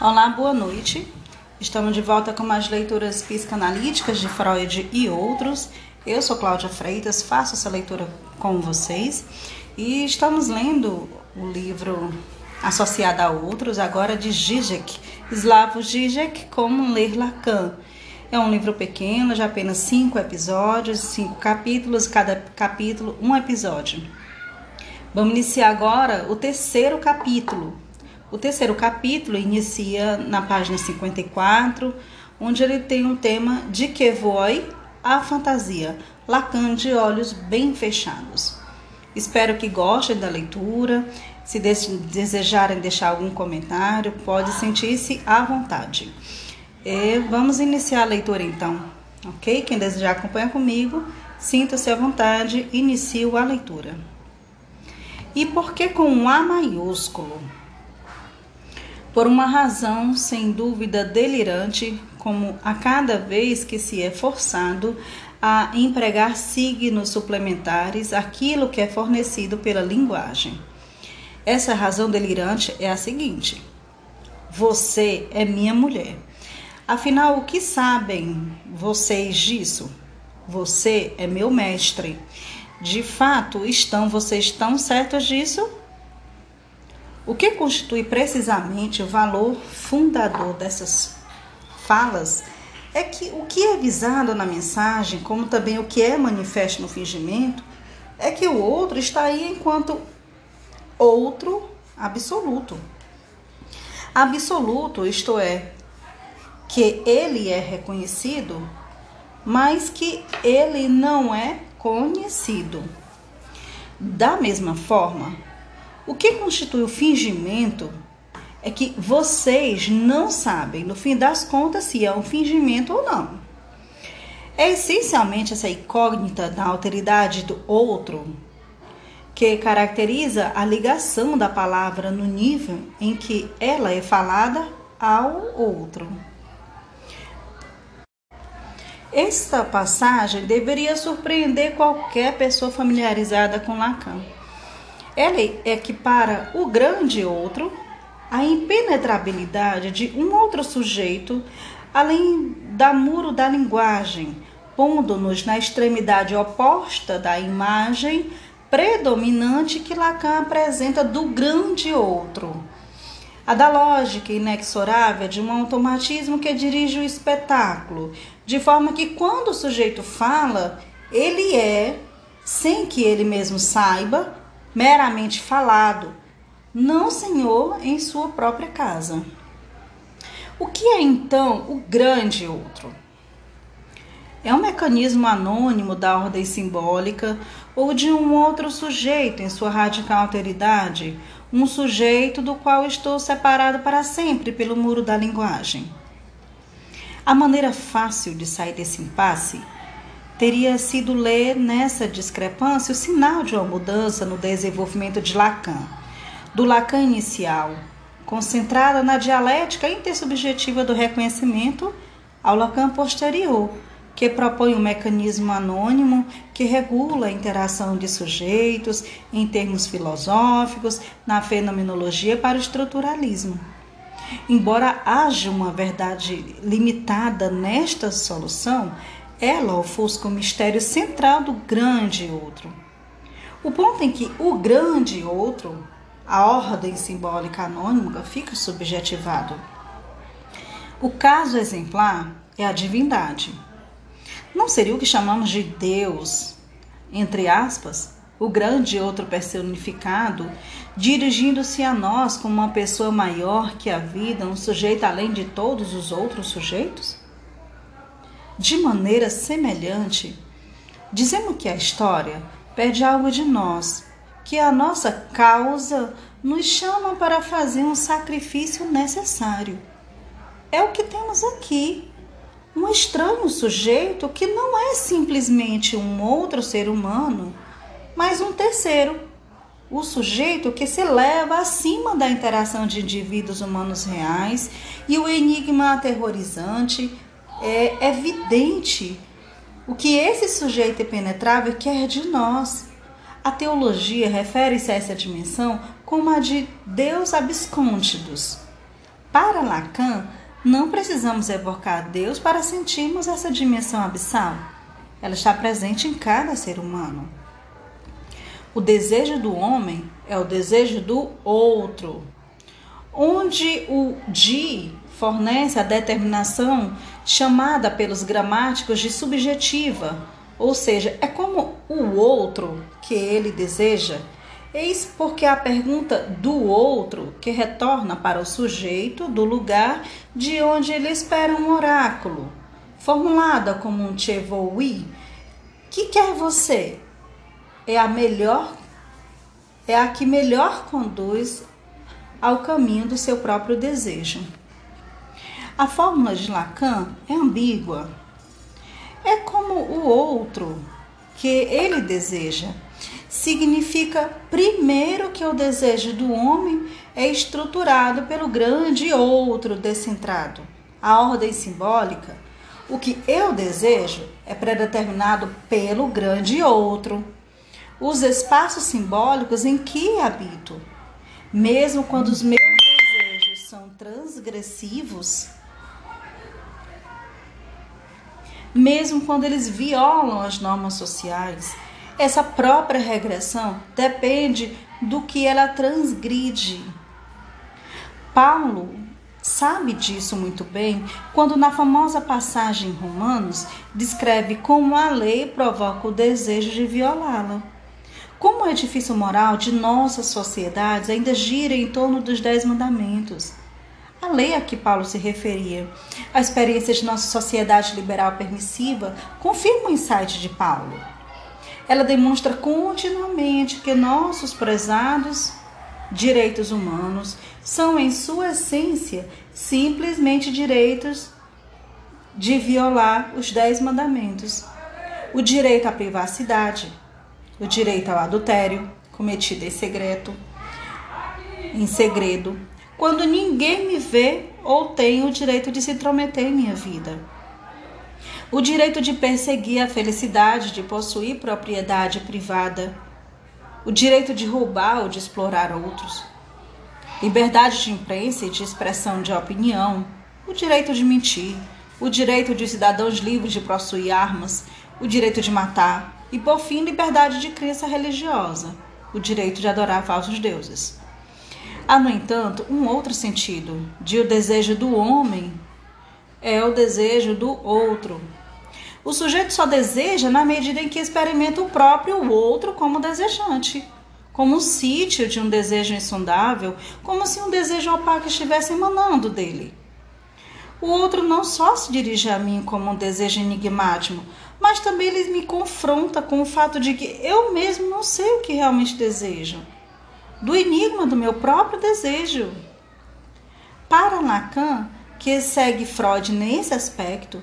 Olá, boa noite. Estamos de volta com mais leituras psicanalíticas de Freud e outros. Eu sou Cláudia Freitas, faço essa leitura com vocês e estamos lendo o livro associado a outros, agora de Zizek, Slavo Zizek, Como Ler Lacan. É um livro pequeno, de apenas cinco episódios, cinco capítulos, cada capítulo um episódio. Vamos iniciar agora o terceiro capítulo. O terceiro capítulo inicia na página 54, onde ele tem um tema de que voe a fantasia, Lacan de olhos bem fechados. Espero que gostem da leitura. Se desejarem deixar algum comentário, pode sentir-se à vontade. E vamos iniciar a leitura então, ok? Quem desejar acompanhar comigo, sinta-se à vontade, inicio a leitura. E por que com um A maiúsculo? Por uma razão sem dúvida delirante, como a cada vez que se é forçado a empregar signos suplementares aquilo que é fornecido pela linguagem. Essa razão delirante é a seguinte: você é minha mulher. Afinal, o que sabem vocês disso? Você é meu mestre. De fato, estão vocês tão certos disso? O que constitui precisamente o valor fundador dessas falas é que o que é visado na mensagem, como também o que é manifesto no fingimento, é que o outro está aí enquanto outro absoluto. Absoluto, isto é, que ele é reconhecido, mas que ele não é conhecido. Da mesma forma, o que constitui o fingimento é que vocês não sabem, no fim das contas, se é um fingimento ou não. É essencialmente essa incógnita da alteridade do outro que caracteriza a ligação da palavra no nível em que ela é falada ao outro. Esta passagem deveria surpreender qualquer pessoa familiarizada com Lacan. Ela equipara o grande outro à impenetrabilidade de um outro sujeito, além da muro da linguagem, pondo-nos na extremidade oposta da imagem predominante que Lacan apresenta do grande outro. A da lógica inexorável de um automatismo que dirige o espetáculo, de forma que quando o sujeito fala, ele é, sem que ele mesmo saiba, meramente falado, não senhor em sua própria casa. O que é então o grande outro? É um mecanismo anônimo da ordem simbólica ou de um outro sujeito em sua radical alteridade, um sujeito do qual estou separado para sempre pelo muro da linguagem. A maneira fácil de sair desse impasse teria sido ler nessa discrepância o sinal de uma mudança no desenvolvimento de Lacan, do Lacan inicial, concentrada na dialética intersubjetiva do reconhecimento, ao Lacan posterior, que propõe um mecanismo anônimo que regula a interação de sujeitos em termos filosóficos na fenomenologia para o estruturalismo. Embora haja uma verdade limitada nesta solução, ela ofusca o mistério central do grande outro. O ponto em que o grande outro, a ordem simbólica anônima, fica subjetivado. O caso exemplar é a divindade não seria o que chamamos de Deus, entre aspas, o grande outro personificado, dirigindo-se a nós como uma pessoa maior que a vida, um sujeito além de todos os outros sujeitos? De maneira semelhante, dizemos que a história pede algo de nós, que a nossa causa nos chama para fazer um sacrifício necessário. É o que temos aqui um estranho sujeito que não é simplesmente um outro ser humano, mas um terceiro, o sujeito que se eleva acima da interação de indivíduos humanos reais e o enigma aterrorizante é evidente. O que esse sujeito impenetrável quer de nós. A teologia refere-se a essa dimensão como a de Deus abscôndidos Para Lacan, não precisamos evocar Deus para sentirmos essa dimensão abissal. Ela está presente em cada ser humano. O desejo do homem é o desejo do outro, onde o de fornece a determinação chamada pelos gramáticos de subjetiva, ou seja, é como o outro que ele deseja. Eis porque a pergunta do outro que retorna para o sujeito do lugar de onde ele espera um oráculo, formulada como um chevoui, que quer você? É a melhor é a que melhor conduz ao caminho do seu próprio desejo. A fórmula de Lacan é ambígua. É como o outro que ele deseja. Significa, primeiro, que o desejo do homem é estruturado pelo grande outro descentrado. A ordem simbólica, o que eu desejo, é predeterminado pelo grande outro. Os espaços simbólicos em que habito, mesmo quando os meus desejos são transgressivos, mesmo quando eles violam as normas sociais, essa própria regressão depende do que ela transgride. Paulo sabe disso muito bem quando, na famosa passagem em Romanos, descreve como a lei provoca o desejo de violá-la. Como o edifício moral de nossas sociedades ainda gira em torno dos Dez Mandamentos. A lei a que Paulo se referia, a experiência de nossa sociedade liberal permissiva, confirma o insight de Paulo. Ela demonstra continuamente que nossos prezados direitos humanos são, em sua essência, simplesmente direitos de violar os Dez Mandamentos. O direito à privacidade, o direito ao adultério cometido em segredo, em segredo, quando ninguém me vê ou tem o direito de se intrometer em minha vida. O direito de perseguir a felicidade de possuir propriedade privada. O direito de roubar ou de explorar outros. Liberdade de imprensa e de expressão de opinião. O direito de mentir. O direito de cidadãos livres de possuir armas. O direito de matar e, por fim, liberdade de crença religiosa, o direito de adorar falsos deuses. Há, no entanto, um outro sentido de o desejo do homem é o desejo do outro. O sujeito só deseja na medida em que experimenta o próprio outro como desejante, como um sítio de um desejo insondável, como se um desejo opaco estivesse emanando dele. O outro não só se dirige a mim como um desejo enigmático, mas também ele me confronta com o fato de que eu mesmo não sei o que realmente desejo, do enigma do meu próprio desejo. Para Lacan, que segue Freud nesse aspecto,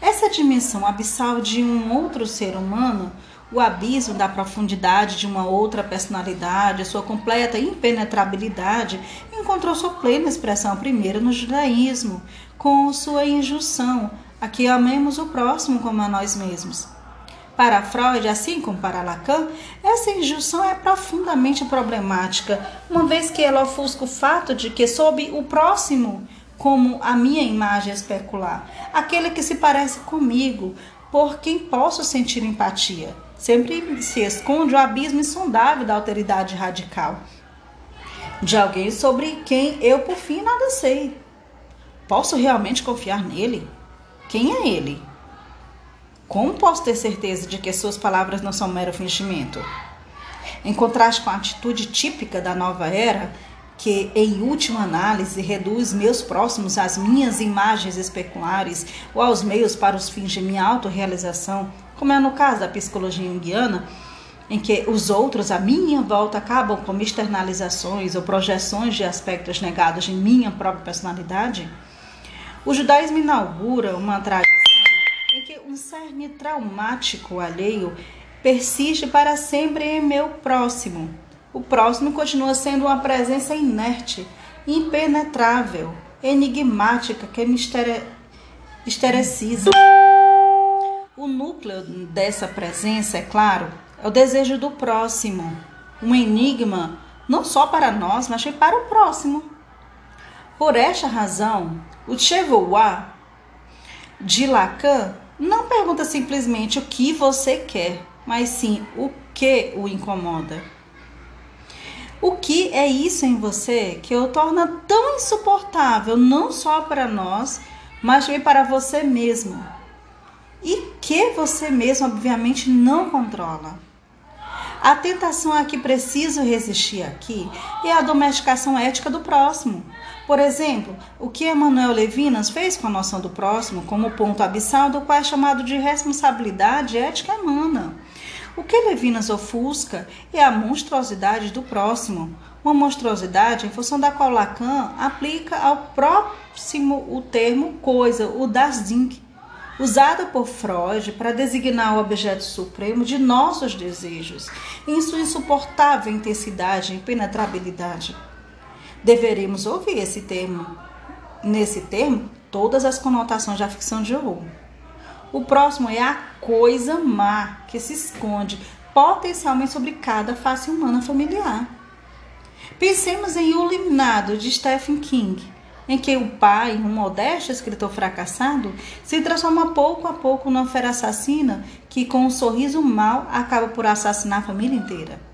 essa dimensão abissal de um outro ser humano, o abismo da profundidade de uma outra personalidade, sua completa impenetrabilidade, encontrou sua plena expressão primeiro no judaísmo, com sua injunção a que amemos o próximo como a nós mesmos. Para Freud, assim como para Lacan, essa injunção é profundamente problemática, uma vez que ela ofusca o fato de que, sob o próximo como a minha imagem especular, aquele que se parece comigo, por quem posso sentir empatia, sempre se esconde o abismo insondável da alteridade radical de alguém sobre quem eu, por fim, nada sei. Posso realmente confiar nele? Quem é ele? Como posso ter certeza de que suas palavras não são mero fingimento? Em contraste com a atitude típica da nova era, que, em última análise, reduz meus próximos às minhas imagens especulares ou aos meios para os fins de minha autorrealização, como é no caso da psicologia junguiana, em que os outros à minha volta acabam como externalizações ou projeções de aspectos negados em minha própria personalidade, o judaísmo inaugura uma tradição que um cerne traumático alheio persiste para sempre em meu próximo. O próximo continua sendo uma presença inerte, impenetrável, enigmática que me estereciza. O núcleo dessa presença, é claro, é o desejo do próximo, um enigma não só para nós, mas para o próximo. Por esta razão, o Chevoa de Lacan não pergunta simplesmente o que você quer, mas sim o que o incomoda. O que é isso em você que o torna tão insuportável, não só para nós, mas também para você mesmo? E que você mesmo, obviamente, não controla. A tentação a que preciso resistir aqui é a domesticação ética do próximo. Por exemplo, o que Emmanuel Levinas fez com a noção do próximo como ponto abissal do qual é chamado de responsabilidade ética humana. O que Levinas ofusca é a monstruosidade do próximo, uma monstruosidade em função da qual Lacan aplica ao próximo o termo coisa, o das Ding, usado por Freud para designar o objeto supremo de nossos desejos, em sua insuportável intensidade e impenetrabilidade. Deveríamos ouvir esse termo. Nesse termo, todas as conotações da ficção de horror. O próximo é a coisa má que se esconde potencialmente sobre cada face humana familiar. Pensemos em O Eliminado, de Stephen King, em que o pai, um modesto escritor fracassado, se transforma pouco a pouco numa fera assassina que, com um sorriso mau, acaba por assassinar a família inteira.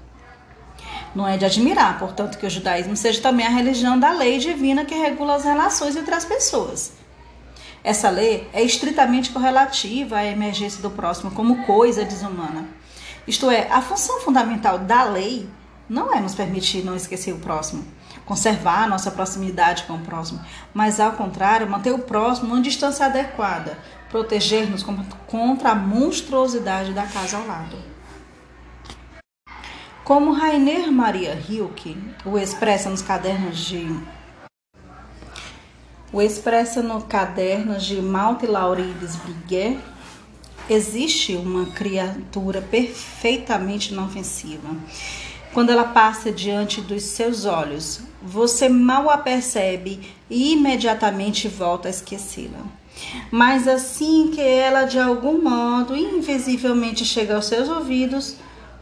Não é de admirar, portanto, que o judaísmo seja também a religião da lei divina que regula as relações entre as pessoas. Essa lei é estritamente correlativa à emergência do próximo como coisa desumana. Isto é, a função fundamental da lei não é nos permitir não esquecer o próximo, conservar nossa proximidade com o próximo, mas ao contrário, manter o próximo numa distância adequada, proteger-nos contra a monstruosidade da casa ao lado. Como Rainer Maria Rilke o expressa nos cadernos de o expressa no caderno de Malte Laurides Briguet, existe uma criatura perfeitamente inofensiva. Quando ela passa diante dos seus olhos, você mal a percebe e imediatamente volta a esquecê-la. Mas assim que ela de algum modo invisivelmente chega aos seus ouvidos,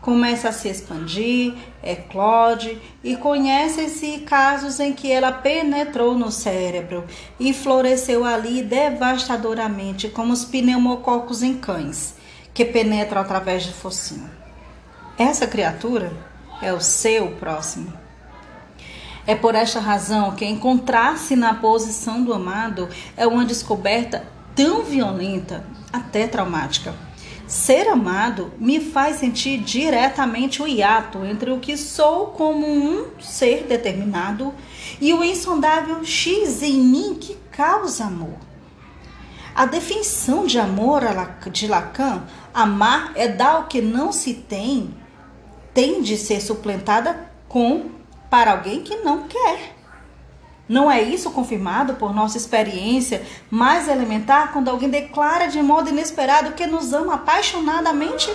começa a se expandir, eclode e conhecem-se casos em que ela penetrou no cérebro e floresceu ali devastadoramente, como os pneumococos em cães, que penetram através do focinho. Essa criatura é o seu próximo. É por esta razão que encontrar-se na posição do amado é uma descoberta tão violenta, até traumática Ser amado me faz sentir diretamente o hiato entre o que sou como um ser determinado e o insondável X em mim que causa amor. A definição de amor de Lacan, amar é dar o que não se tem, tem de ser suplantada com para alguém que não quer. Não é isso confirmado por nossa experiência mais elementar quando alguém declara de modo inesperado que nos ama apaixonadamente?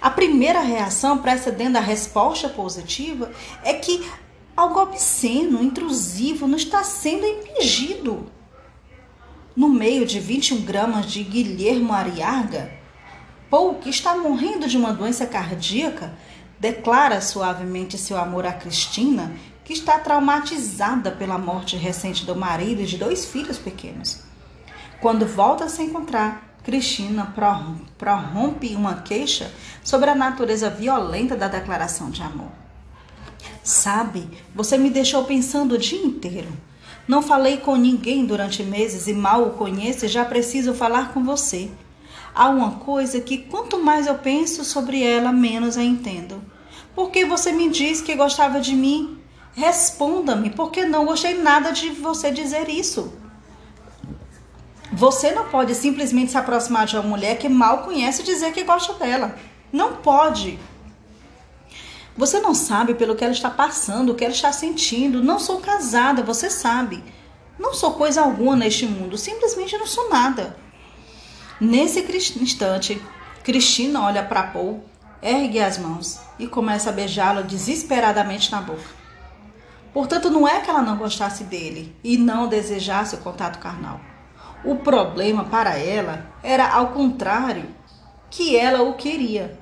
A primeira reação precedendo a resposta positiva é que algo obsceno, intrusivo, não está sendo impingido. No meio de 21 gramas de Guilhermo Ariarga, Paul, que está morrendo de uma doença cardíaca, declara suavemente seu amor a Cristina que está traumatizada pela morte recente do marido e de dois filhos pequenos. Quando volta a se encontrar, Cristina prorrompe uma queixa sobre a natureza violenta da declaração de amor. Sabe, você me deixou pensando o dia inteiro. Não falei com ninguém durante meses e mal o conheço e já preciso falar com você. Há uma coisa que quanto mais eu penso sobre ela, menos a entendo. Por que você me disse que gostava de mim Responda-me, porque não gostei nada de você dizer isso. Você não pode simplesmente se aproximar de uma mulher que mal conhece e dizer que gosta dela. Não pode. Você não sabe pelo que ela está passando, o que ela está sentindo. Não sou casada, você sabe. Não sou coisa alguma neste mundo, simplesmente não sou nada. Nesse instante, Cristina olha para Paul, ergue as mãos e começa a beijá-lo desesperadamente na boca. Portanto, não é que ela não gostasse dele e não desejasse o contato carnal. O problema para ela era ao contrário, que ela o queria.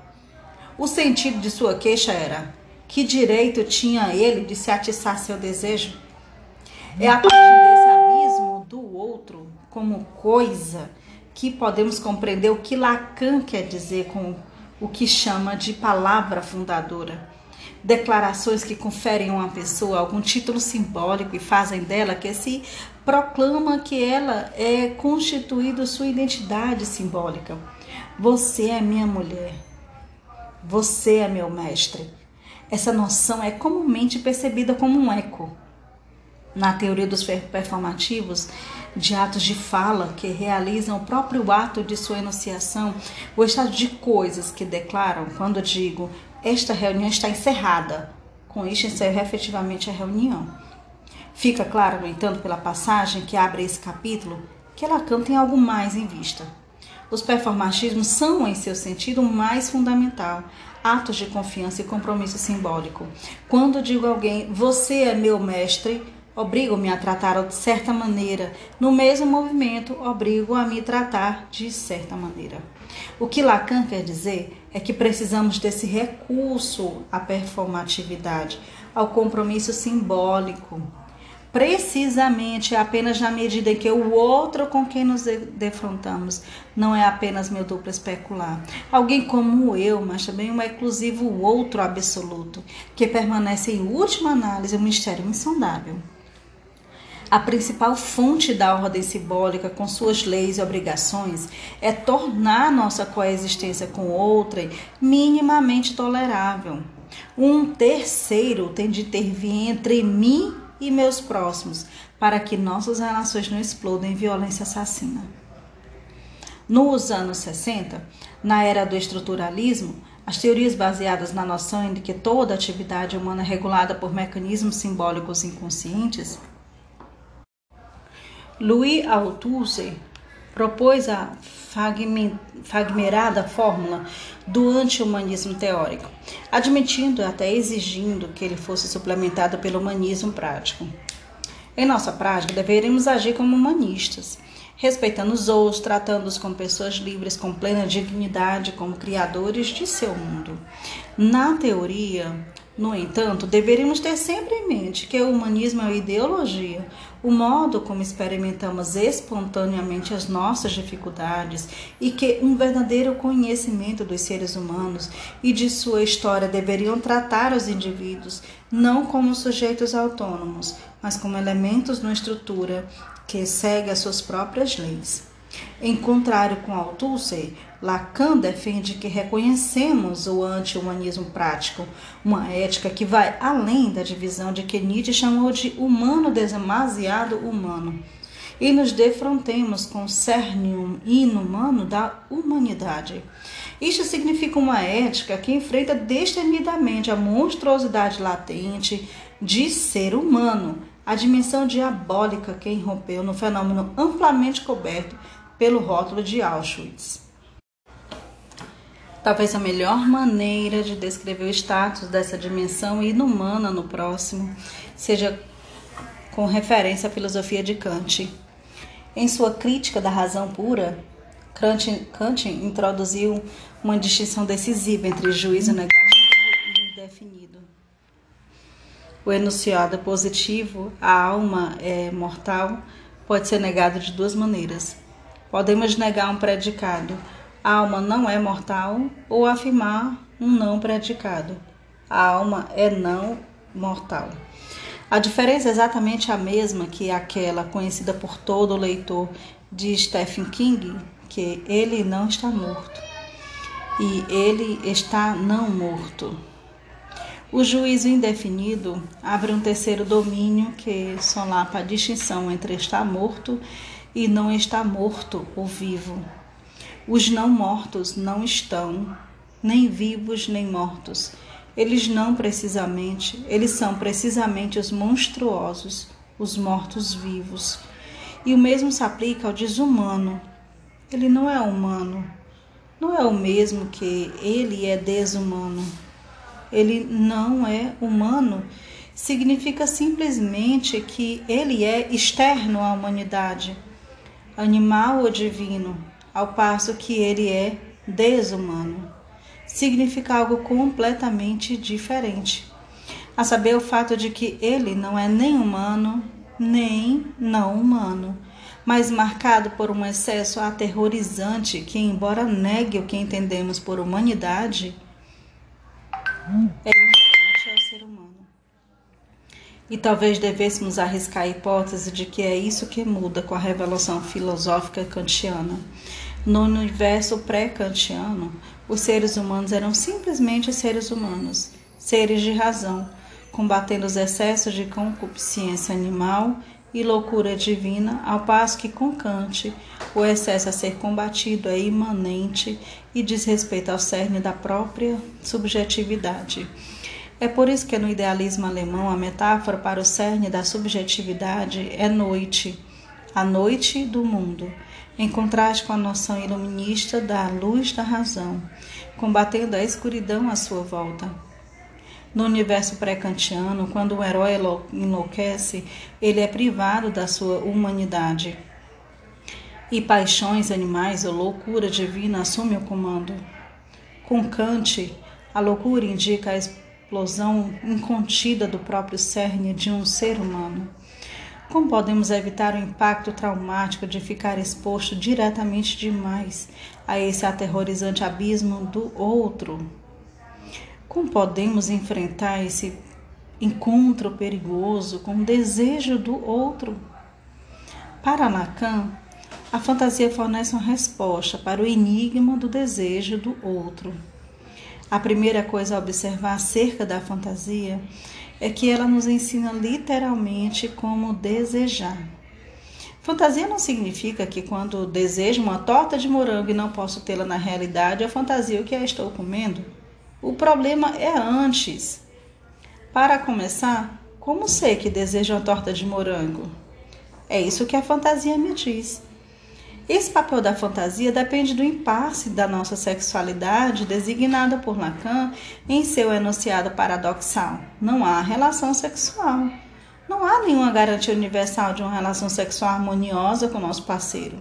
O sentido de sua queixa era: que direito tinha ele de se atiçar seu desejo? É a partir desse abismo do outro como coisa que podemos compreender o que Lacan quer dizer com o que chama de palavra fundadora. Declarações que conferem a uma pessoa algum título simbólico e fazem dela que se proclama que ela é constituída sua identidade simbólica. Você é minha mulher. Você é meu mestre. Essa noção é comumente percebida como um eco. Na teoria dos performativos, de atos de fala que realizam o próprio ato de sua enunciação, o estado de coisas que declaram quando digo esta reunião está encerrada. Com isto encerro efetivamente a reunião. Fica claro, no entanto, pela passagem que abre esse capítulo, que Lacan tem algo mais em vista. Os performatismos são, em seu sentido, mais fundamental, atos de confiança e compromisso simbólico. Quando digo a alguém, você é meu mestre, obrigo-me a tratar de certa maneira. No mesmo movimento, obrigo a me tratar de certa maneira. O que Lacan quer dizer é que precisamos desse recurso à performatividade, ao compromisso simbólico. Precisamente apenas na medida em que o outro com quem nos defrontamos não é apenas meu duplo especular. Alguém como eu, mas também um exclusivo outro absoluto, que permanece em última análise um mistério insondável. A principal fonte da ordem simbólica, com suas leis e obrigações, é tornar nossa coexistência com outrem minimamente tolerável. Um terceiro tem de intervir entre mim e meus próximos, para que nossas relações não explodam em violência assassina. Nos anos 60, na era do estruturalismo, as teorias baseadas na noção de que toda atividade humana é regulada por mecanismos simbólicos inconscientes Louis Althusser propôs a fagmerada fórmula do anti-humanismo teórico, admitindo até exigindo que ele fosse suplementado pelo humanismo prático. Em nossa prática, deveríamos agir como humanistas, respeitando os outros, tratando-os como pessoas livres, com plena dignidade, como criadores de seu mundo. Na teoria, no entanto, deveríamos ter sempre em mente que o humanismo é uma ideologia, o modo como experimentamos espontaneamente as nossas dificuldades e que um verdadeiro conhecimento dos seres humanos e de sua história deveriam tratar os indivíduos não como sujeitos autônomos, mas como elementos numa estrutura que segue as suas próprias leis. Em contrário com Althusser, Lacan defende que reconhecemos o anti-humanismo prático, uma ética que vai além da divisão de que Nietzsche chamou de humano demasiado humano, e nos defrontemos com o cerne inumano da humanidade. Isto significa uma ética que enfrenta destemidamente a monstruosidade latente de ser humano, a dimensão diabólica que irrompeu no fenômeno amplamente coberto pelo rótulo de Auschwitz. Talvez a melhor maneira de descrever o status dessa dimensão inumana no próximo seja com referência à filosofia de Kant. Em sua crítica da razão pura, Kant, Kant introduziu uma distinção decisiva entre juízo negativo e indefinido. O enunciado positivo, a alma é mortal, pode ser negado de duas maneiras. Podemos negar um predicado, a alma não é mortal, ou afirmar um não predicado, a alma é não mortal. A diferença é exatamente a mesma que aquela conhecida por todo leitor de Stephen King, que ele não está morto e ele está não morto. O juízo indefinido abre um terceiro domínio que solapa a distinção entre estar morto e não está morto ou vivo. Os não mortos não estão, nem vivos nem mortos. Eles não precisamente, eles são precisamente os monstruosos, os mortos vivos. E o mesmo se aplica ao desumano. Ele não é humano. Não é o mesmo que ele é desumano. Ele não é humano significa simplesmente que ele é externo à humanidade animal ou divino, ao passo que ele é desumano. Significa algo completamente diferente. A saber, o fato de que ele não é nem humano nem não humano, mas marcado por um excesso aterrorizante que, embora negue o que entendemos por humanidade, é diferente ao ser humano. E talvez devêssemos arriscar a hipótese de que é isso que muda com a revelação filosófica kantiana. No universo pré-kantiano, os seres humanos eram simplesmente seres humanos, seres de razão, combatendo os excessos de concupiscência animal e loucura divina, ao passo que com Kant o excesso a ser combatido é imanente e diz respeito ao cerne da própria subjetividade. É por isso que no idealismo alemão a metáfora para o cerne da subjetividade é noite, a noite do mundo, em contraste com a noção iluminista da luz da razão, combatendo a escuridão à sua volta. No universo pré-kantiano, quando o herói enlouquece, ele é privado da sua humanidade. E paixões animais ou loucura divina assumem o comando. Com Kant, a loucura indica a explosão incontida do próprio cerne de um ser humano. Como podemos evitar o impacto traumático de ficar exposto diretamente demais a esse aterrorizante abismo do outro? Como podemos enfrentar esse encontro perigoso com o desejo do outro? Para Lacan, a fantasia fornece uma resposta para o enigma do desejo do outro. A primeira coisa a observar acerca da fantasia é que ela nos ensina literalmente como desejar. Fantasia não significa que quando desejo uma torta de morango e não posso tê-la na realidade, eu fantasio que a estou comendo. O problema é antes. Para começar, como sei que desejo uma torta de morango? É isso que a fantasia me diz. Esse papel da fantasia depende do impasse da nossa sexualidade, designada por Lacan em seu enunciado paradoxal. Não há relação sexual. Não há nenhuma garantia universal de uma relação sexual harmoniosa com o nosso parceiro.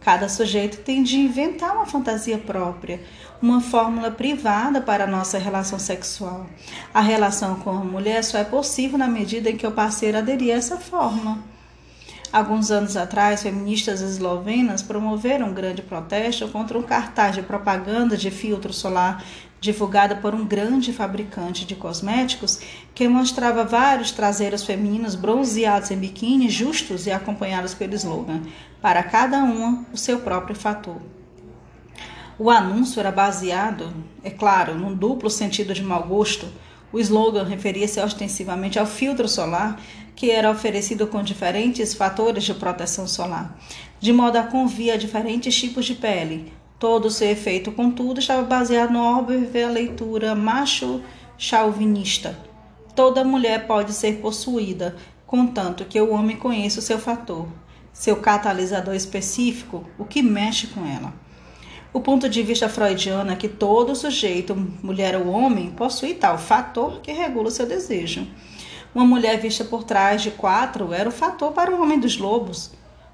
Cada sujeito tem de inventar uma fantasia própria, uma fórmula privada para a nossa relação sexual. A relação com a mulher só é possível na medida em que o parceiro aderir a essa fórmula. Alguns anos atrás, feministas eslovenas promoveram um grande protesto contra um cartaz de propaganda de filtro solar divulgada por um grande fabricante de cosméticos que mostrava vários traseiros femininos bronzeados em biquíni justos e acompanhados pelo slogan: para cada uma o seu próprio fator. O anúncio era baseado, é claro, num duplo sentido de mau gosto. O slogan referia-se ostensivamente ao filtro solar, que era oferecido com diferentes fatores de proteção solar, de modo a convir a diferentes tipos de pele, Todo o seu efeito, contudo, estava baseado na óbvia leitura macho-chauvinista. Toda mulher pode ser possuída, contanto que o homem conheça o seu fator, seu catalisador específico, o que mexe com ela. O ponto de vista freudiano é que todo sujeito, mulher ou homem, possui tal fator que regula o seu desejo. Uma mulher vista por trás de quatro era o fator para o homem dos lobos,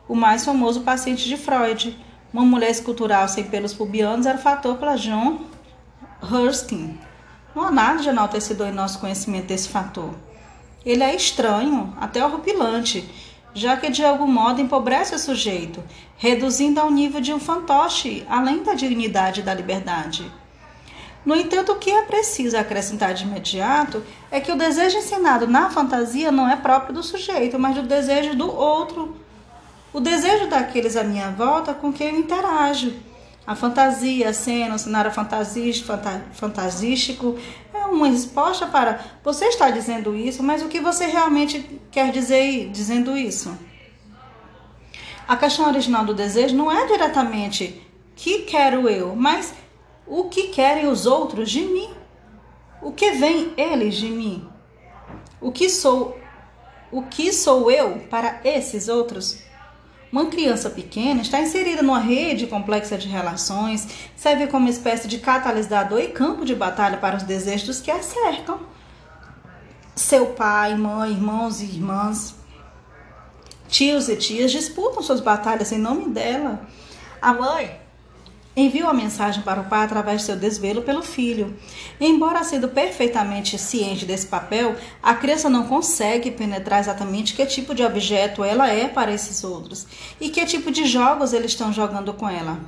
o mais famoso paciente de Freud uma mulher escultural sem pelos pubianos era fator para John Ruskin. Não há nada de enaltecedor em nosso conhecimento desse fator. Ele é estranho, até horripilante, já que de algum modo empobrece o sujeito, reduzindo ao nível de um fantoche, além da dignidade e da liberdade. No entanto, o que é preciso acrescentar de imediato é que o desejo ensinado na fantasia não é próprio do sujeito, mas do desejo do outro, o desejo daqueles à minha volta com quem eu interajo. A fantasia, a cena, o cenário fantasístico, é uma resposta para você está dizendo isso, mas o que você realmente quer dizer dizendo isso? A questão original do desejo não é diretamente que quero eu, mas o que querem os outros de mim? O que vem eles de mim? O que sou o que sou eu para esses outros? Uma criança pequena está inserida numa rede complexa de relações, serve como espécie de catalisador e campo de batalha para os desejos que a cercam. Seu pai, mãe, irmãos e irmãs, tios e tias disputam suas batalhas em nome dela. A mãe enviou a mensagem para o pai através de seu desvelo pelo filho. Embora sendo perfeitamente ciente desse papel, a criança não consegue penetrar exatamente que tipo de objeto ela é para esses outros e que tipo de jogos eles estão jogando com ela.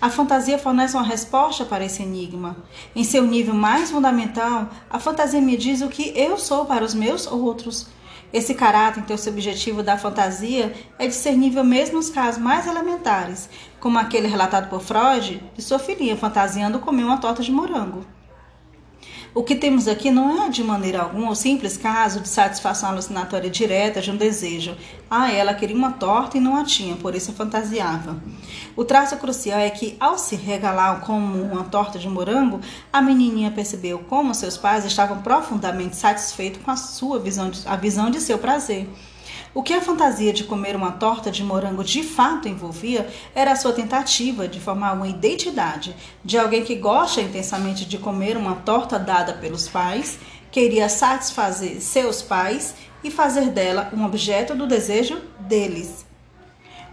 A fantasia fornece uma resposta para esse enigma. Em seu nível mais fundamental, a fantasia me diz o que eu sou para os meus outros. Esse caráter, então, esse objetivo da fantasia é discernível mesmo nos casos mais elementares, como aquele relatado por Freud de sua filhinha fantasiando comer uma torta de morango. O que temos aqui não é de maneira alguma o simples caso de satisfação alucinatória direta de um desejo. Ah, ela queria uma torta e não a tinha, por isso fantasiava. O traço crucial é que, ao se regalar como uma torta de morango, a menininha percebeu como seus pais estavam profundamente satisfeitos com a sua visão de, a visão de seu prazer. O que a fantasia de comer uma torta de morango de fato envolvia era a sua tentativa de formar uma identidade de alguém que gosta intensamente de comer uma torta dada pelos pais, queria satisfazer seus pais e fazer dela um objeto do desejo deles.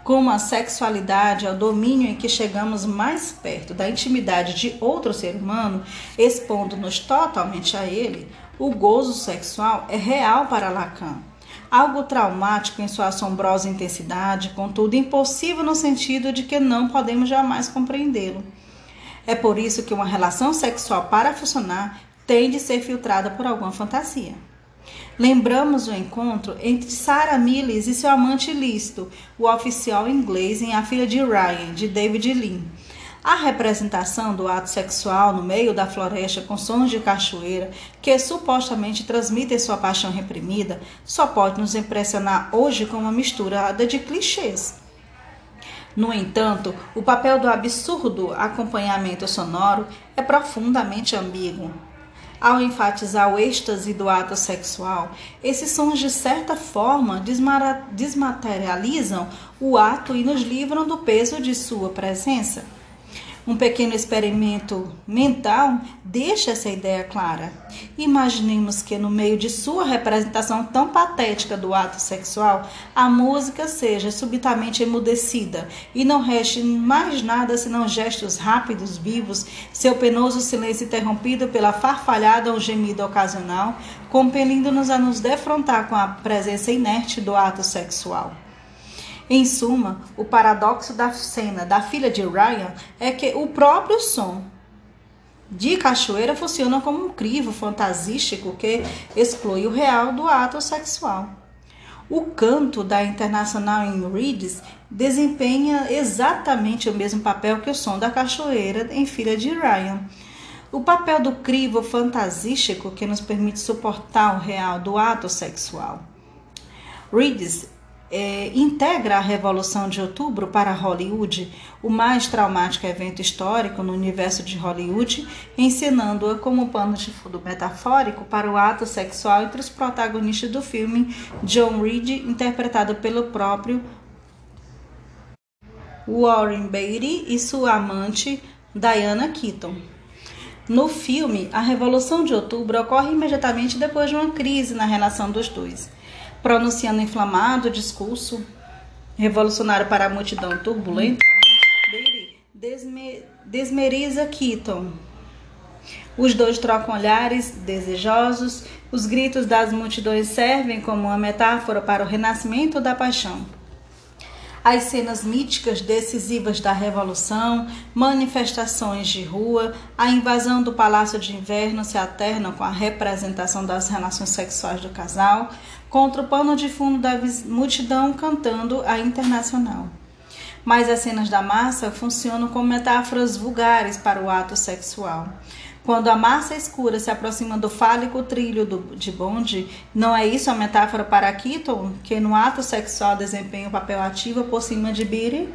Como a sexualidade é o domínio em que chegamos mais perto da intimidade de outro ser humano, expondo-nos totalmente a ele, o gozo sexual é real para Lacan algo traumático em sua assombrosa intensidade, contudo impossível no sentido de que não podemos jamais compreendê-lo. É por isso que uma relação sexual para funcionar tem de ser filtrada por alguma fantasia. Lembramos o encontro entre Sarah Miles e seu amante ilícito, o oficial inglês em A Filha de Ryan, de David Lean a representação do ato sexual no meio da floresta com sons de cachoeira, que supostamente transmitem sua paixão reprimida, só pode nos impressionar hoje com uma misturada de clichês. No entanto, o papel do absurdo acompanhamento sonoro é profundamente ambíguo. Ao enfatizar o êxtase do ato sexual, esses sons de certa forma desmaterializam o ato e nos livram do peso de sua presença. Um pequeno experimento mental deixa essa ideia clara. Imaginemos que, no meio de sua representação tão patética do ato sexual, a música seja subitamente emudecida e não reste mais nada senão gestos rápidos, vivos, seu penoso silêncio interrompido pela farfalhada ou gemido ocasional, compelindo-nos a nos defrontar com a presença inerte do ato sexual. Em suma, o paradoxo da cena da filha de Ryan é que o próprio som de cachoeira funciona como um crivo fantasístico que exclui o real do ato sexual. O canto da Internacional em Reeds desempenha exatamente o mesmo papel que o som da cachoeira em Filha de Ryan. O papel do crivo fantasístico que nos permite suportar o real do ato sexual. Reeds é, integra a Revolução de Outubro para Hollywood, o mais traumático evento histórico no universo de Hollywood, ensinando-a como pano de fundo metafórico para o ato sexual entre os protagonistas do filme, John Reed, interpretado pelo próprio Warren Beatty e sua amante Diana Keaton. No filme, a Revolução de Outubro ocorre imediatamente depois de uma crise na relação dos dois pronunciando inflamado discurso revolucionário para a multidão turbulenta, desme, desmeriza Keaton. Os dois trocam olhares desejosos, os gritos das multidões servem como uma metáfora para o renascimento da paixão. As cenas míticas decisivas da Revolução, manifestações de rua, a invasão do Palácio de Inverno se alternam com a representação das relações sexuais do casal, contra o pano de fundo da multidão cantando a internacional. Mas as cenas da massa funcionam como metáforas vulgares para o ato sexual. Quando a massa escura se aproxima do fálico trilho do, de bonde, não é isso a metáfora para Keaton, que no ato sexual desempenha o papel ativo por cima de Beatty?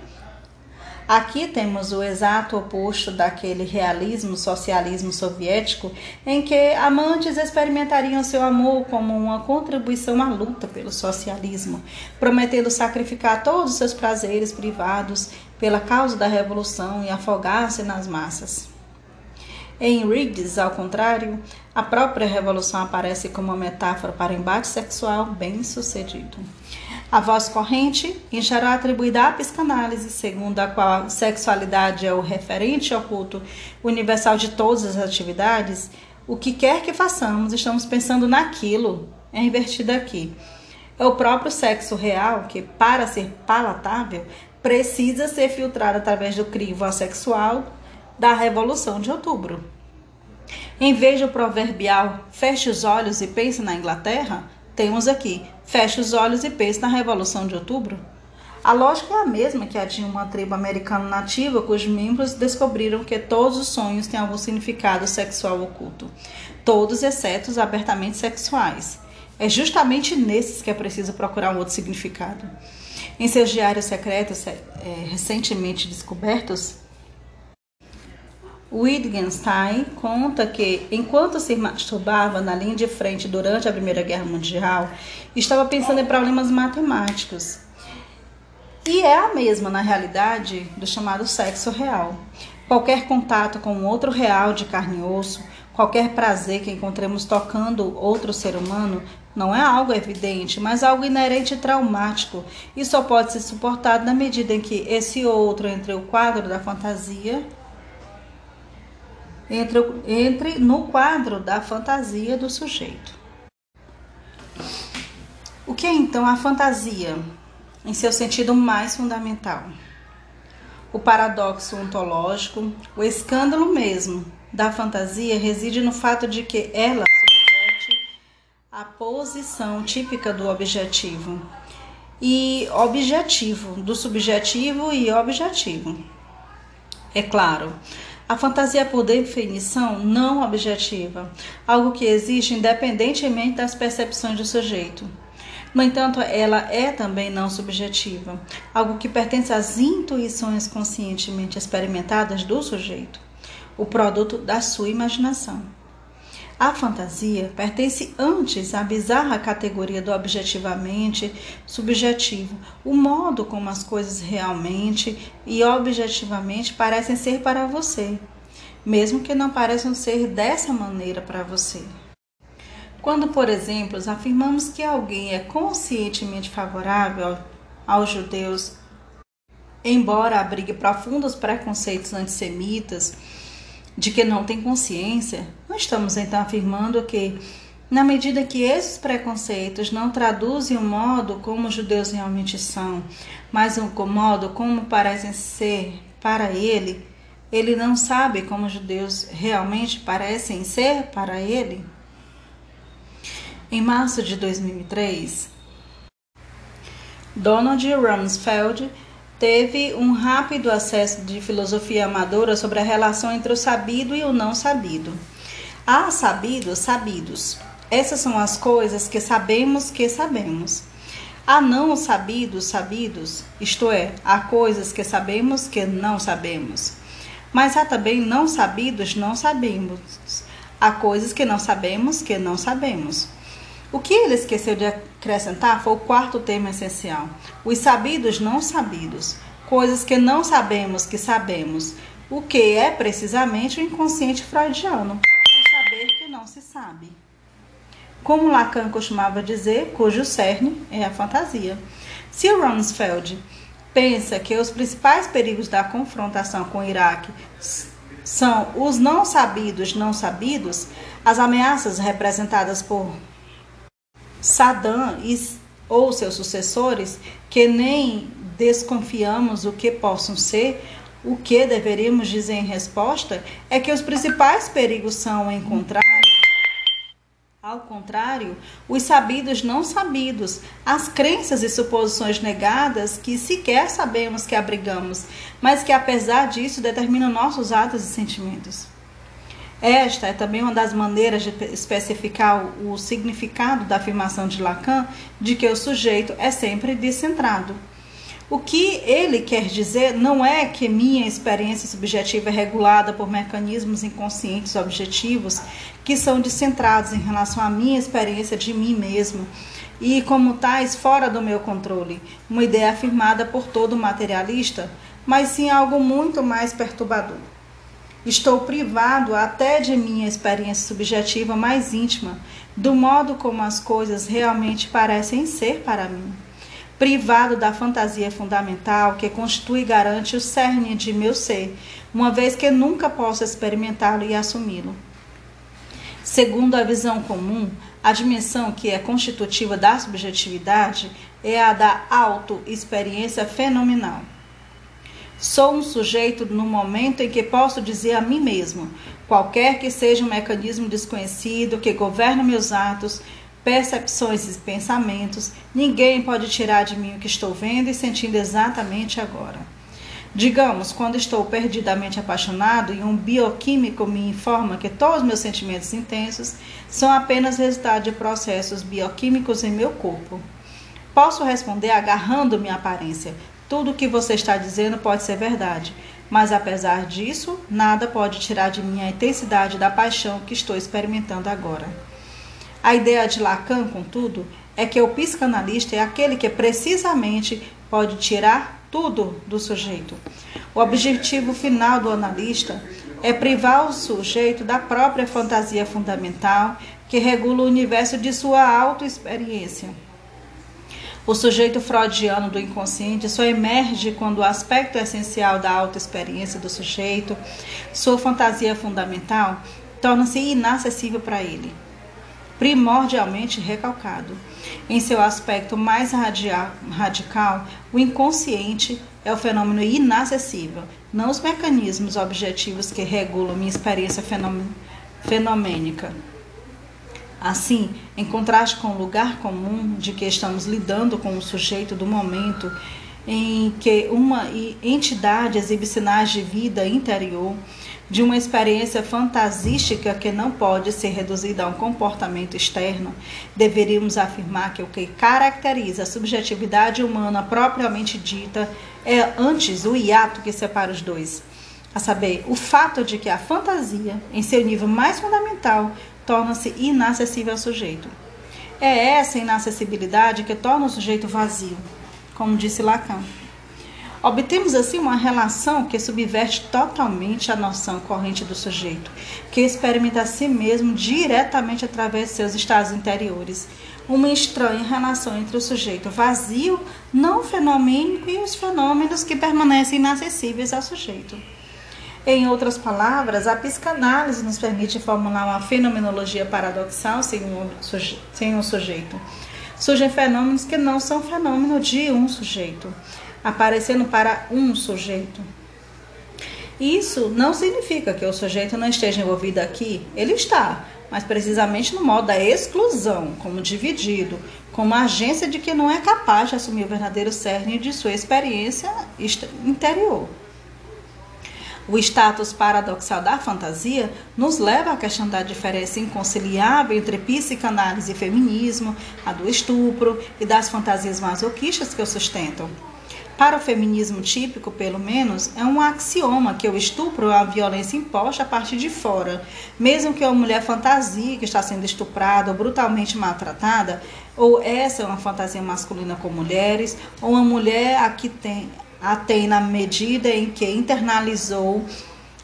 Aqui temos o exato oposto daquele realismo socialismo soviético em que amantes experimentariam seu amor como uma contribuição à luta pelo socialismo, prometendo sacrificar todos os seus prazeres privados pela causa da revolução e afogar-se nas massas. Em Riggs, ao contrário, a própria revolução aparece como uma metáfora para embate sexual bem sucedido. A voz corrente, geral atribuída à psicanálise, segundo a qual sexualidade é o referente oculto universal de todas as atividades, o que quer que façamos, estamos pensando naquilo, é invertido aqui. É o próprio sexo real que, para ser palatável, precisa ser filtrado através do crivo assexual da Revolução de Outubro. Em vez do proverbial feche os olhos e pense na Inglaterra, temos aqui feche os olhos e pense na Revolução de Outubro. A lógica é a mesma que a de uma tribo americana nativa cujos membros descobriram que todos os sonhos têm algum significado sexual oculto, todos exceto os abertamente sexuais. É justamente nesses que é preciso procurar um outro significado. Em seus diários secretos é, recentemente descobertos, Wittgenstein conta que, enquanto se masturbava na linha de frente durante a Primeira Guerra Mundial, estava pensando em problemas matemáticos. E é a mesma, na realidade, do chamado sexo real. Qualquer contato com outro real de carne e osso, qualquer prazer que encontremos tocando outro ser humano, não é algo evidente, mas algo inerente e traumático, e só pode ser suportado na medida em que esse outro entre o quadro da fantasia entre, entre no quadro da fantasia do sujeito. O que é então a fantasia, em seu sentido mais fundamental? O paradoxo ontológico, o escândalo mesmo da fantasia reside no fato de que ela subverte a posição típica do objetivo e objetivo, do subjetivo e objetivo. É claro, a fantasia é, por definição, não objetiva, algo que existe independentemente das percepções do sujeito. No entanto, ela é também não subjetiva, algo que pertence às intuições conscientemente experimentadas do sujeito, o produto da sua imaginação. A fantasia pertence antes à bizarra categoria do objetivamente subjetivo, o modo como as coisas realmente e objetivamente parecem ser para você, mesmo que não pareçam ser dessa maneira para você. Quando, por exemplo, afirmamos que alguém é conscientemente favorável aos judeus, embora abrigue profundos preconceitos antissemitas, de que não tem consciência, não estamos então afirmando que, na medida que esses preconceitos não traduzem o modo como os judeus realmente são, mas o modo como parecem ser para ele, ele não sabe como os judeus realmente parecem ser para ele? Em março de 2003, Donald Rumsfeld teve um rápido acesso de filosofia amadora sobre a relação entre o sabido e o não sabido. Há sabidos, sabidos. Essas são as coisas que sabemos que sabemos. Há não sabidos, sabidos, isto é, há coisas que sabemos que não sabemos. Mas há também não sabidos, não sabemos. Há coisas que não sabemos que não sabemos. O que ele esqueceu de acrescentar foi o quarto tema essencial: os sabidos não sabidos, coisas que não sabemos que sabemos, o que é precisamente o inconsciente freudiano, o saber que não se sabe. Como Lacan costumava dizer, cujo cerne é a fantasia. Se Rumsfeld pensa que os principais perigos da confrontação com o Iraque são os não sabidos não sabidos, as ameaças representadas por Saddam e, ou seus sucessores, que nem desconfiamos o que possam ser, o que deveríamos dizer em resposta é que os principais perigos são, em contrário, ao contrário, os sabidos não sabidos, as crenças e suposições negadas que sequer sabemos que abrigamos, mas que apesar disso determinam nossos atos e sentimentos. Esta é também uma das maneiras de especificar o significado da afirmação de Lacan de que o sujeito é sempre descentrado. O que ele quer dizer não é que minha experiência subjetiva é regulada por mecanismos inconscientes objetivos que são descentrados em relação à minha experiência de mim mesmo e, como tais, fora do meu controle, uma ideia afirmada por todo materialista, mas sim algo muito mais perturbador. Estou privado até de minha experiência subjetiva mais íntima, do modo como as coisas realmente parecem ser para mim. privado da fantasia fundamental que constitui e garante o cerne de meu ser, uma vez que nunca posso experimentá-lo e assumi-lo. Segundo a visão comum, a dimensão que é constitutiva da subjetividade é a da auto-experiência fenomenal. Sou um sujeito no momento em que posso dizer a mim mesmo, qualquer que seja um mecanismo desconhecido que governa meus atos, percepções e pensamentos, ninguém pode tirar de mim o que estou vendo e sentindo exatamente agora. Digamos, quando estou perdidamente apaixonado e um bioquímico me informa que todos os meus sentimentos intensos são apenas resultado de processos bioquímicos em meu corpo. Posso responder agarrando minha aparência, tudo o que você está dizendo pode ser verdade, mas apesar disso, nada pode tirar de mim a intensidade da paixão que estou experimentando agora. A ideia de Lacan, contudo, é que o psicanalista é aquele que precisamente pode tirar tudo do sujeito. O objetivo final do analista é privar o sujeito da própria fantasia fundamental que regula o universo de sua autoexperiência. O sujeito freudiano do inconsciente só emerge quando o aspecto essencial da autoexperiência do sujeito, sua fantasia fundamental, torna-se inacessível para ele, primordialmente recalcado. Em seu aspecto mais radical, o inconsciente é o fenômeno inacessível, não os mecanismos objetivos que regulam minha experiência fenomênica. Assim, em contraste com o lugar comum de que estamos lidando com o sujeito do momento em que uma entidade exibe sinais de vida interior, de uma experiência fantasística que não pode ser reduzida a um comportamento externo, deveríamos afirmar que o que caracteriza a subjetividade humana propriamente dita é antes o hiato que separa os dois. A saber, o fato de que a fantasia, em seu nível mais fundamental, torna-se inacessível ao sujeito. É essa inacessibilidade que torna o sujeito vazio, como disse Lacan. Obtemos assim uma relação que subverte totalmente a noção corrente do sujeito, que experimenta a si mesmo diretamente através de seus estados interiores. Uma estranha relação entre o sujeito vazio, não fenomênico, e os fenômenos que permanecem inacessíveis ao sujeito. Em outras palavras, a psicanálise nos permite formular uma fenomenologia paradoxal sem um, sujeito. Surgem fenômenos que não são fenômeno de um sujeito, aparecendo para um sujeito. Isso não significa que o sujeito não esteja envolvido aqui, ele está, mas precisamente no modo da exclusão, como dividido, como agência de que não é capaz de assumir o verdadeiro cerne de sua experiência interior. O status paradoxal da fantasia nos leva à questão da diferença inconciliável entre psicanálise e feminismo, a do estupro e das fantasias masoquistas que o sustentam. Para o feminismo típico, pelo menos, é um axioma que o estupro é uma violência imposta a partir de fora. Mesmo que uma mulher fantasia que está sendo estuprada ou brutalmente maltratada, ou essa é uma fantasia masculina com mulheres, ou uma mulher a que tem a tem na medida em que internalizou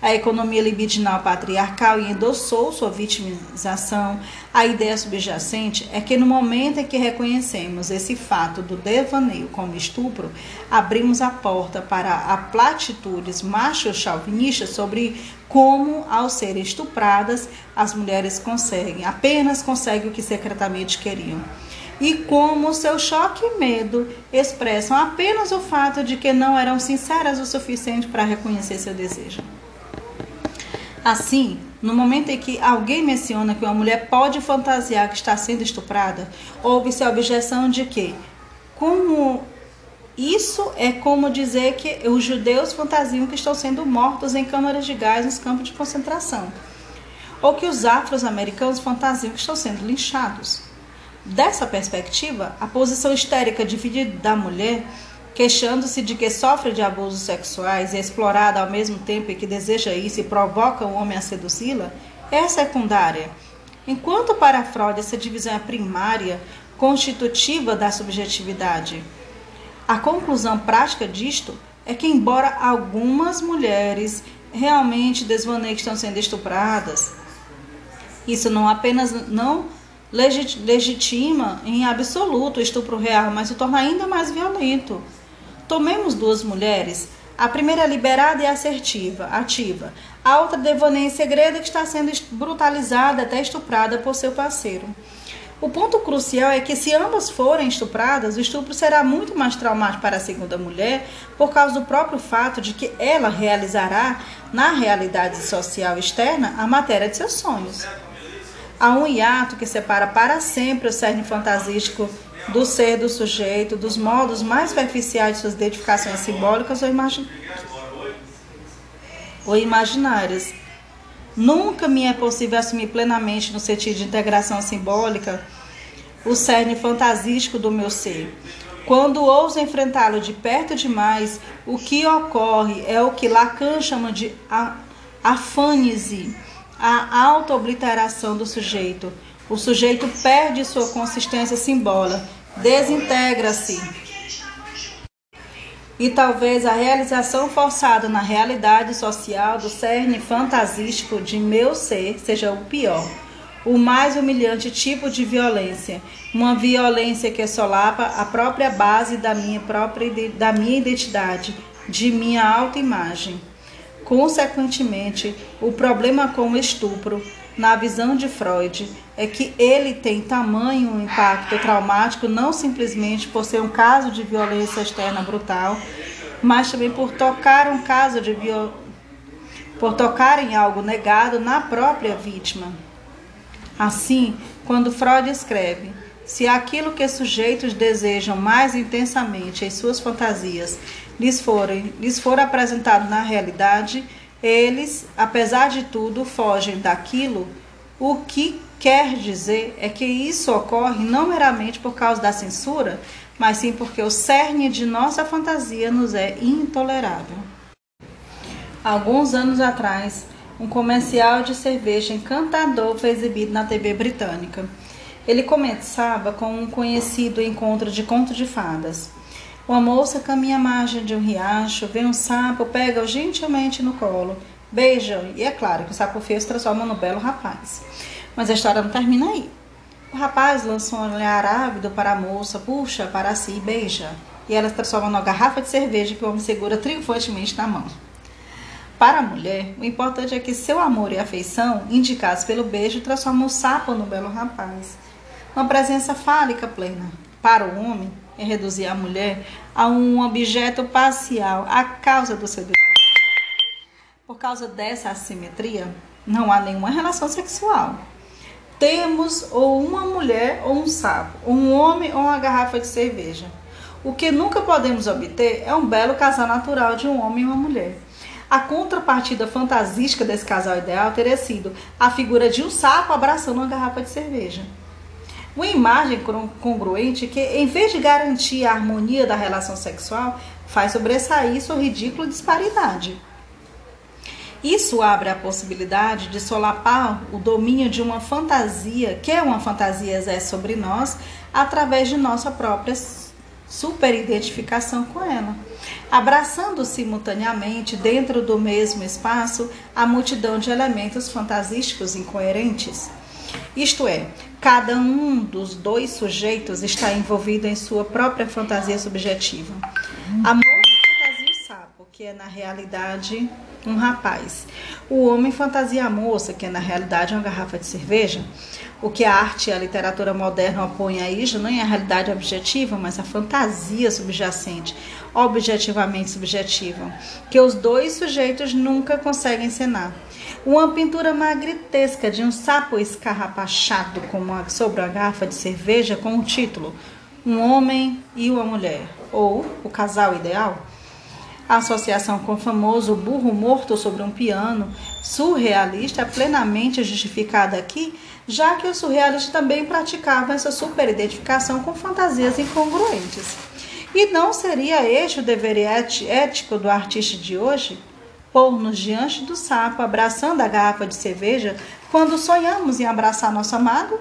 a economia libidinal patriarcal e endossou sua vitimização, a ideia subjacente é que no momento em que reconhecemos esse fato do devaneio como estupro, abrimos a porta para a platitudes macho-chauvinistas sobre como, ao serem estupradas, as mulheres conseguem, apenas conseguem o que secretamente queriam e como seu choque e medo expressam apenas o fato de que não eram sinceras o suficiente para reconhecer seu desejo. Assim, no momento em que alguém menciona que uma mulher pode fantasiar que está sendo estuprada, houve-se a objeção de que, como isso é como dizer que os judeus fantasiam que estão sendo mortos em câmaras de gás nos campos de concentração, ou que os afro-americanos fantasiam que estão sendo linchados. Dessa perspectiva, a posição histérica dividida da mulher, queixando-se de que sofre de abusos sexuais e é explorada ao mesmo tempo que deseja isso e provoca o homem a seduzi-la, é secundária. Enquanto para Freud essa divisão é primária, constitutiva da subjetividade. A conclusão prática disto é que, embora algumas mulheres realmente desvaneiem que estão sendo estupradas, isso não apenas não legitima em absoluto o estupro real, mas o torna ainda mais violento. Tomemos duas mulheres. A primeira é liberada e assertiva, ativa. A outra devaneia em segredo que está sendo brutalizada, até estuprada por seu parceiro. O ponto crucial é que se ambas forem estupradas, o estupro será muito mais traumático para a segunda mulher por causa do próprio fato de que ela realizará, na realidade social externa, a matéria de seus sonhos. Há um hiato que separa para sempre o cerne fantasístico do ser do sujeito, dos modos mais superficiais de suas identificações simbólicas ou, imagin... ou imaginárias. Nunca me é possível assumir plenamente, no sentido de integração simbólica, o cerne fantasístico do meu ser. Quando ouso enfrentá-lo de perto demais, o que ocorre é o que Lacan chama de afânise a autoobliteração do sujeito. O sujeito perde sua consistência simbólica, desintegra-se. E talvez a realização forçada na realidade social do cerne fantasístico de meu ser seja o pior, o mais humilhante tipo de violência, uma violência que solapa a própria base da minha própria da minha identidade, de minha autoimagem. Consequentemente, o problema com o estupro, na visão de Freud, é que ele tem tamanho impacto traumático não simplesmente por ser um caso de violência externa brutal, mas também por tocar um caso de viol... por tocar em algo negado na própria vítima. Assim, quando Freud escreve se aquilo que sujeitos desejam mais intensamente em suas fantasias lhes, forem, lhes for apresentado na realidade, eles, apesar de tudo, fogem daquilo. O que quer dizer é que isso ocorre não meramente por causa da censura, mas sim porque o cerne de nossa fantasia nos é intolerável. Alguns anos atrás, um comercial de cerveja encantador foi exibido na TV britânica. Ele começava com um conhecido encontro de conto de fadas. Uma moça caminha à margem de um riacho, vê um sapo, pega-o gentilmente no colo, beija e é claro que o sapo feio se transforma no belo rapaz. Mas a história não termina aí. O rapaz lança um olhar ávido para a moça, puxa para si e beija. E ela se transforma numa garrafa de cerveja que o homem segura triunfantemente na mão. Para a mulher, o importante é que seu amor e afeição, indicados pelo beijo, transformam o sapo no belo rapaz uma presença fálica plena. Para o homem, é reduzir a mulher a um objeto parcial a causa do seu desejo. Por causa dessa assimetria, não há nenhuma relação sexual. Temos ou uma mulher ou um sapo, um homem ou uma garrafa de cerveja. O que nunca podemos obter é um belo casal natural de um homem e uma mulher. A contrapartida fantasística desse casal ideal teria sido a figura de um sapo abraçando uma garrafa de cerveja. Uma imagem congruente que, em vez de garantir a harmonia da relação sexual, faz sobressair sua ridícula disparidade. Isso abre a possibilidade de solapar o domínio de uma fantasia, que é uma fantasia exerce sobre nós, através de nossa própria superidentificação com ela, abraçando simultaneamente dentro do mesmo espaço a multidão de elementos fantasísticos incoerentes. Isto é, cada um dos dois sujeitos está envolvido em sua própria fantasia subjetiva. A moça fantasia o sapo, que é na realidade um rapaz. O homem fantasia a moça, que é na realidade uma garrafa de cerveja. O que a arte e a literatura moderna opõem a isso não é a realidade objetiva, mas a fantasia subjacente, objetivamente subjetiva, que os dois sujeitos nunca conseguem encenar. Uma pintura magritesca de um sapo escarrapachado uma, sobre uma garrafa de cerveja com o título Um Homem e uma Mulher, ou O Casal Ideal. A associação com o famoso burro morto sobre um piano surrealista é plenamente justificada aqui, já que o surrealista também praticava essa superidentificação com fantasias incongruentes. E não seria este o dever ético do artista de hoje? Pôr-nos diante do sapo, abraçando a garrafa de cerveja, quando sonhamos em abraçar nosso amado?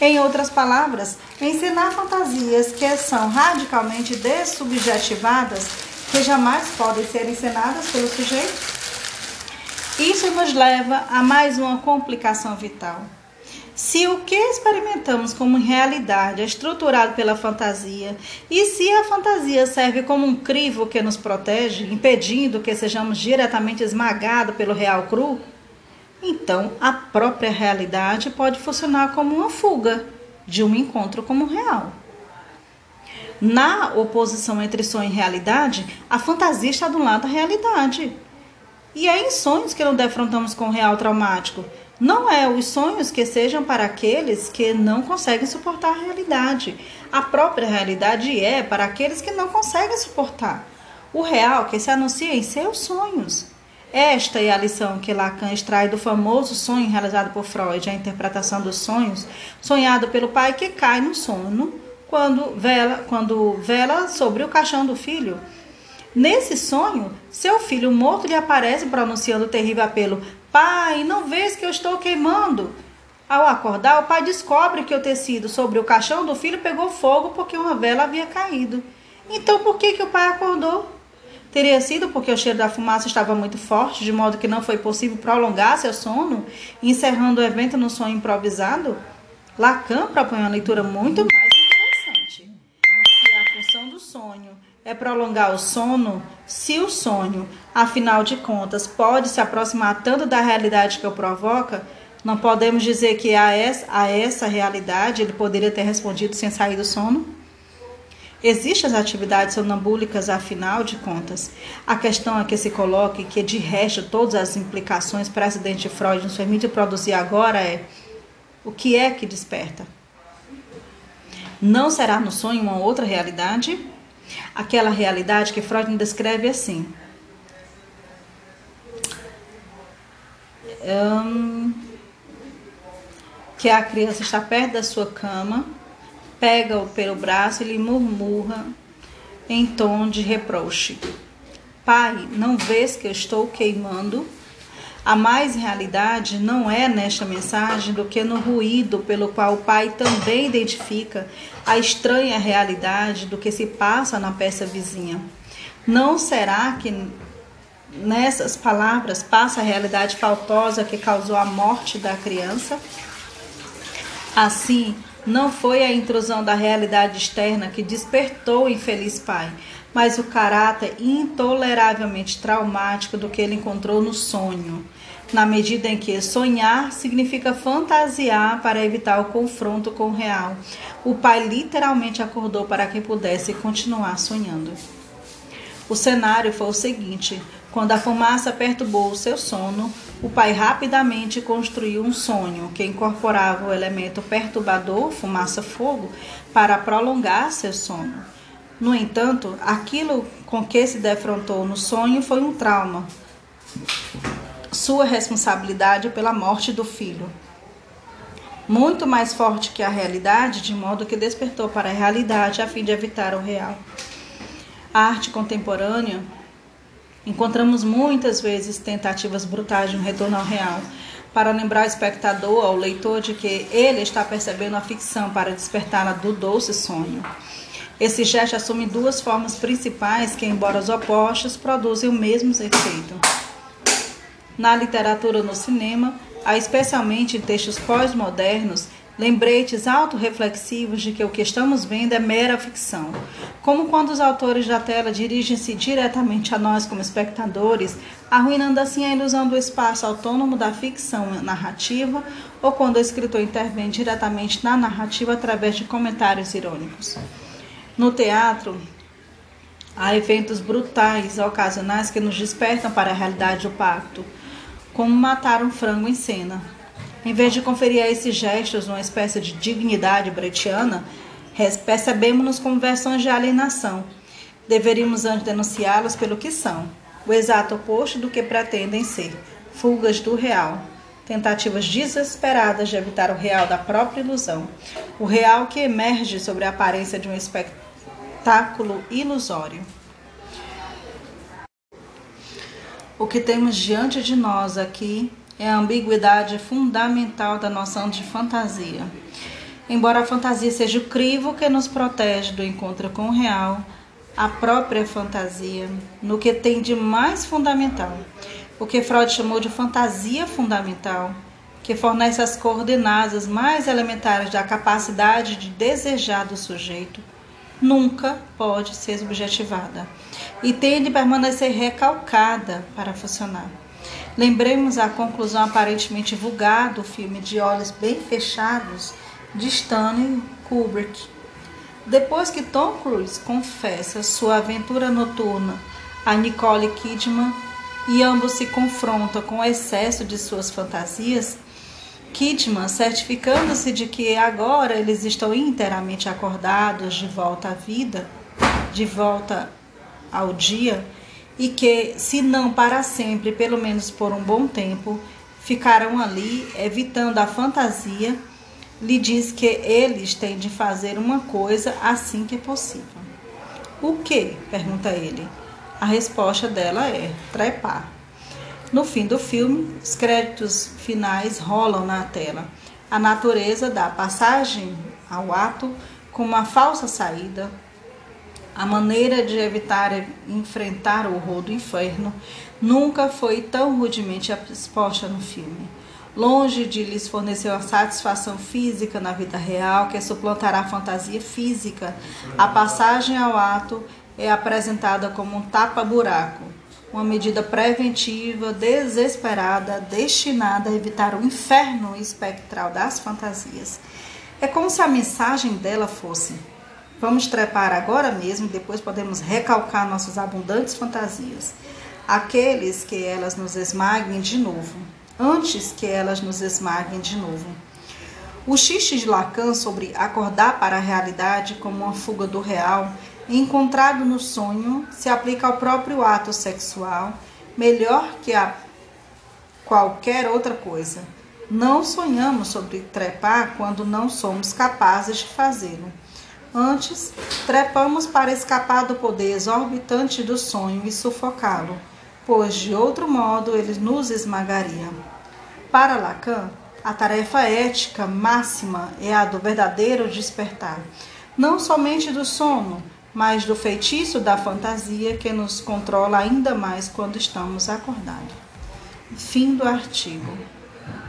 Em outras palavras, ensinar fantasias que são radicalmente dessubjetivadas, que jamais podem ser ensinadas pelo sujeito? Isso nos leva a mais uma complicação vital. Se o que experimentamos como realidade é estruturado pela fantasia, e se a fantasia serve como um crivo que nos protege, impedindo que sejamos diretamente esmagados pelo real cru, então a própria realidade pode funcionar como uma fuga de um encontro como real. Na oposição entre sonho e realidade, a fantasia está do lado da realidade. E é em sonhos que não defrontamos com o real traumático. Não é os sonhos que sejam para aqueles que não conseguem suportar a realidade. A própria realidade é para aqueles que não conseguem suportar. O real que se anuncia em seus sonhos. Esta é a lição que Lacan extrai do famoso sonho realizado por Freud, a interpretação dos sonhos, sonhado pelo pai que cai no sono quando vela, quando vela sobre o caixão do filho. Nesse sonho, seu filho morto lhe aparece pronunciando o terrível apelo: Pai, não vês que eu estou queimando? Ao acordar, o pai descobre que o tecido sobre o caixão do filho pegou fogo porque uma vela havia caído. Então, por que, que o pai acordou? Teria sido porque o cheiro da fumaça estava muito forte, de modo que não foi possível prolongar seu sono, encerrando o evento no sonho improvisado? Lacan propõe uma leitura muito mais interessante. Se a função do sonho é prolongar o sono se o sonho, afinal de contas, pode se aproximar tanto da realidade que o provoca, não podemos dizer que a essa, a essa realidade ele poderia ter respondido sem sair do sono? Existem as atividades sonambúlicas, afinal de contas. A questão é que se coloque que, de resto, todas as implicações para acidente de Freud nos permite produzir agora é o que é que desperta? Não será no sonho uma outra realidade? Aquela realidade que Freud descreve assim. Um, que a criança está perto da sua cama, pega-o pelo braço e lhe murmura em tom de reproche: Pai, não vês que eu estou queimando? A mais realidade não é nesta mensagem do que no ruído pelo qual o pai também identifica a estranha realidade do que se passa na peça vizinha. Não será que nessas palavras passa a realidade faltosa que causou a morte da criança? Assim, não foi a intrusão da realidade externa que despertou o infeliz pai, mas o caráter intoleravelmente traumático do que ele encontrou no sonho, na medida em que sonhar significa fantasiar para evitar o confronto com o real. O pai literalmente acordou para que pudesse continuar sonhando. O cenário foi o seguinte: quando a fumaça perturbou o seu sono, o pai rapidamente construiu um sonho que incorporava o elemento perturbador, fumaça-fogo, para prolongar seu sono. No entanto, aquilo com que se defrontou no sonho foi um trauma. Sua responsabilidade pela morte do filho. Muito mais forte que a realidade, de modo que despertou para a realidade a fim de evitar o real. A arte contemporânea encontramos muitas vezes tentativas brutais de um retorno ao real, para lembrar o espectador, ao leitor, de que ele está percebendo a ficção para despertá-la do doce sonho. Esse gesto assume duas formas principais que, embora os opostos, produzem o mesmo efeito. Na literatura no cinema, há especialmente em textos pós-modernos, lembretes autorreflexivos de que o que estamos vendo é mera ficção, como quando os autores da tela dirigem-se diretamente a nós como espectadores, arruinando assim a ilusão do espaço autônomo da ficção narrativa, ou quando o escritor intervém diretamente na narrativa através de comentários irônicos. No teatro, há eventos brutais, ocasionais, que nos despertam para a realidade do pacto, como matar um frango em cena. Em vez de conferir a esses gestos uma espécie de dignidade bretiana, percebemos-nos como versões de alienação. Deveríamos antes denunciá-los pelo que são, o exato oposto do que pretendem ser, fugas do real, tentativas desesperadas de evitar o real da própria ilusão, o real que emerge sobre a aparência de um espectro espetáculo ilusório. O que temos diante de nós aqui é a ambiguidade fundamental da noção de fantasia. Embora a fantasia seja o crivo que nos protege do encontro com o real, a própria fantasia, no que tem de mais fundamental, o que Freud chamou de fantasia fundamental, que fornece as coordenadas mais elementares da capacidade de desejar do sujeito, nunca pode ser subjetivada e tem de permanecer recalcada para funcionar. Lembremos a conclusão aparentemente vulgar do filme De Olhos Bem Fechados de Stanley Kubrick. Depois que Tom Cruise confessa sua aventura noturna a Nicole Kidman e ambos se confrontam com o excesso de suas fantasias, Kidman, certificando-se de que agora eles estão inteiramente acordados de volta à vida, de volta ao dia, e que, se não para sempre, pelo menos por um bom tempo, ficarão ali, evitando a fantasia, lhe diz que eles têm de fazer uma coisa assim que possível. O que? pergunta ele. A resposta dela é trepar. No fim do filme, os créditos finais rolam na tela. A natureza dá passagem ao ato com uma falsa saída. A maneira de evitar enfrentar o horror do inferno nunca foi tão rudemente exposta no filme. Longe de lhes fornecer uma satisfação física na vida real que suplantará a fantasia física, a passagem ao ato é apresentada como um tapa-buraco, uma medida preventiva, desesperada, destinada a evitar o inferno espectral das fantasias. É como se a mensagem dela fosse: vamos trepar agora mesmo e depois podemos recalcar nossas abundantes fantasias, aqueles que elas nos esmaguem de novo, antes que elas nos esmaguem de novo. O xixi de Lacan sobre acordar para a realidade como uma fuga do real encontrado no sonho se aplica ao próprio ato sexual melhor que a qualquer outra coisa. Não sonhamos sobre trepar quando não somos capazes de fazê-lo. Antes, trepamos para escapar do poder exorbitante do sonho e sufocá-lo, pois de outro modo ele nos esmagaria. Para Lacan, a tarefa ética máxima é a do verdadeiro despertar, não somente do sono, mas do feitiço da fantasia que nos controla ainda mais quando estamos acordados. Fim do artigo.